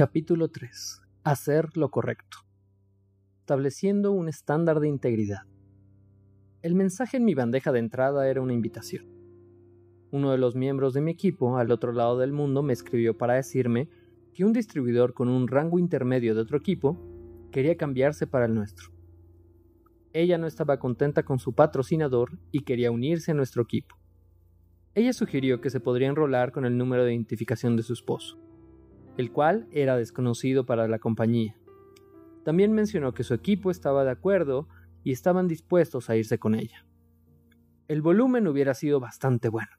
Capítulo 3. Hacer lo correcto. Estableciendo un estándar de integridad. El mensaje en mi bandeja de entrada era una invitación. Uno de los miembros de mi equipo al otro lado del mundo me escribió para decirme que un distribuidor con un rango intermedio de otro equipo quería cambiarse para el nuestro. Ella no estaba contenta con su patrocinador y quería unirse a nuestro equipo. Ella sugirió que se podría enrolar con el número de identificación de su esposo el cual era desconocido para la compañía. También mencionó que su equipo estaba de acuerdo y estaban dispuestos a irse con ella. El volumen hubiera sido bastante bueno,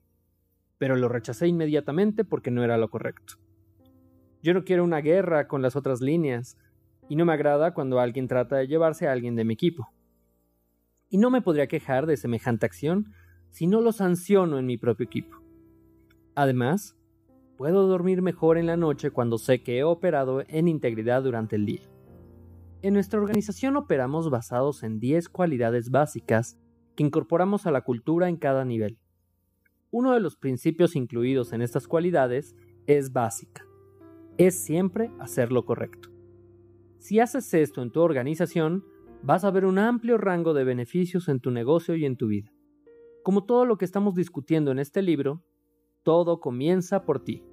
pero lo rechacé inmediatamente porque no era lo correcto. Yo no quiero una guerra con las otras líneas, y no me agrada cuando alguien trata de llevarse a alguien de mi equipo. Y no me podría quejar de semejante acción si no lo sanciono en mi propio equipo. Además, Puedo dormir mejor en la noche cuando sé que he operado en integridad durante el día. En nuestra organización operamos basados en 10 cualidades básicas que incorporamos a la cultura en cada nivel. Uno de los principios incluidos en estas cualidades es básica. Es siempre hacer lo correcto. Si haces esto en tu organización, vas a ver un amplio rango de beneficios en tu negocio y en tu vida. Como todo lo que estamos discutiendo en este libro, todo comienza por ti.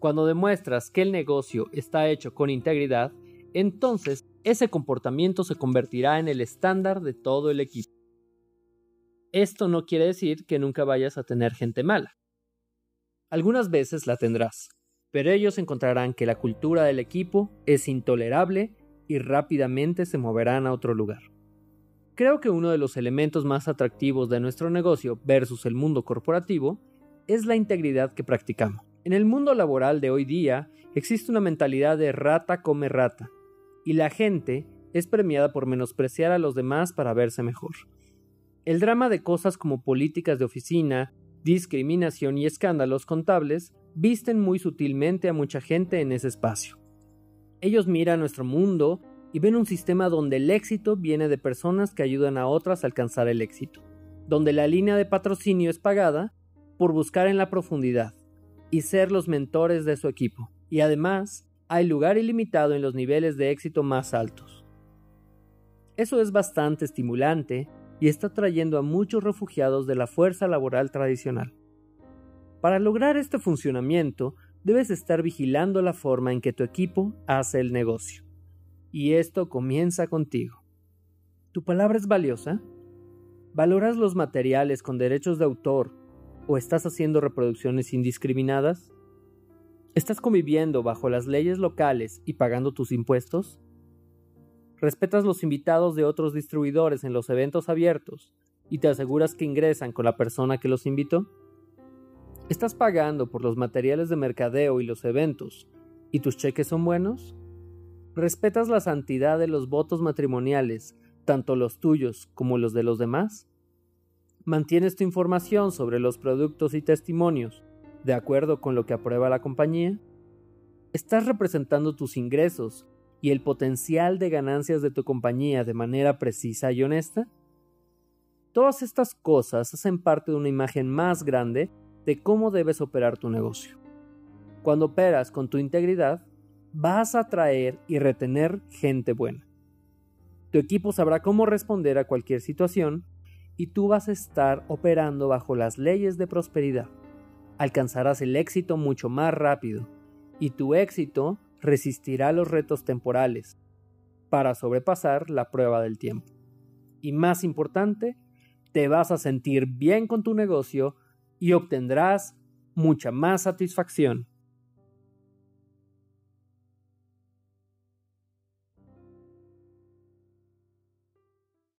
Cuando demuestras que el negocio está hecho con integridad, entonces ese comportamiento se convertirá en el estándar de todo el equipo. Esto no quiere decir que nunca vayas a tener gente mala. Algunas veces la tendrás, pero ellos encontrarán que la cultura del equipo es intolerable y rápidamente se moverán a otro lugar. Creo que uno de los elementos más atractivos de nuestro negocio versus el mundo corporativo es la integridad que practicamos. En el mundo laboral de hoy día existe una mentalidad de rata come rata, y la gente es premiada por menospreciar a los demás para verse mejor. El drama de cosas como políticas de oficina, discriminación y escándalos contables visten muy sutilmente a mucha gente en ese espacio. Ellos miran nuestro mundo y ven un sistema donde el éxito viene de personas que ayudan a otras a alcanzar el éxito, donde la línea de patrocinio es pagada por buscar en la profundidad, y ser los mentores de su equipo. Y además, hay lugar ilimitado en los niveles de éxito más altos. Eso es bastante estimulante y está trayendo a muchos refugiados de la fuerza laboral tradicional. Para lograr este funcionamiento, debes estar vigilando la forma en que tu equipo hace el negocio. Y esto comienza contigo. ¿Tu palabra es valiosa? ¿Valoras los materiales con derechos de autor o estás haciendo reproducciones indiscriminadas? ¿Estás conviviendo bajo las leyes locales y pagando tus impuestos? ¿Respetas los invitados de otros distribuidores en los eventos abiertos y te aseguras que ingresan con la persona que los invitó? ¿Estás pagando por los materiales de mercadeo y los eventos y tus cheques son buenos? ¿Respetas la santidad de los votos matrimoniales, tanto los tuyos como los de los demás? ¿Mantienes tu información sobre los productos y testimonios de acuerdo con lo que aprueba la compañía? ¿Estás representando tus ingresos y el potencial de ganancias de tu compañía de manera precisa y honesta? Todas estas cosas hacen parte de una imagen más grande de cómo debes operar tu negocio. Cuando operas con tu integridad, vas a atraer y retener gente buena. Tu equipo sabrá cómo responder a cualquier situación y tú vas a estar operando bajo las leyes de prosperidad. Alcanzarás el éxito mucho más rápido y tu éxito resistirá los retos temporales para sobrepasar la prueba del tiempo. Y más importante, te vas a sentir bien con tu negocio y obtendrás mucha más satisfacción.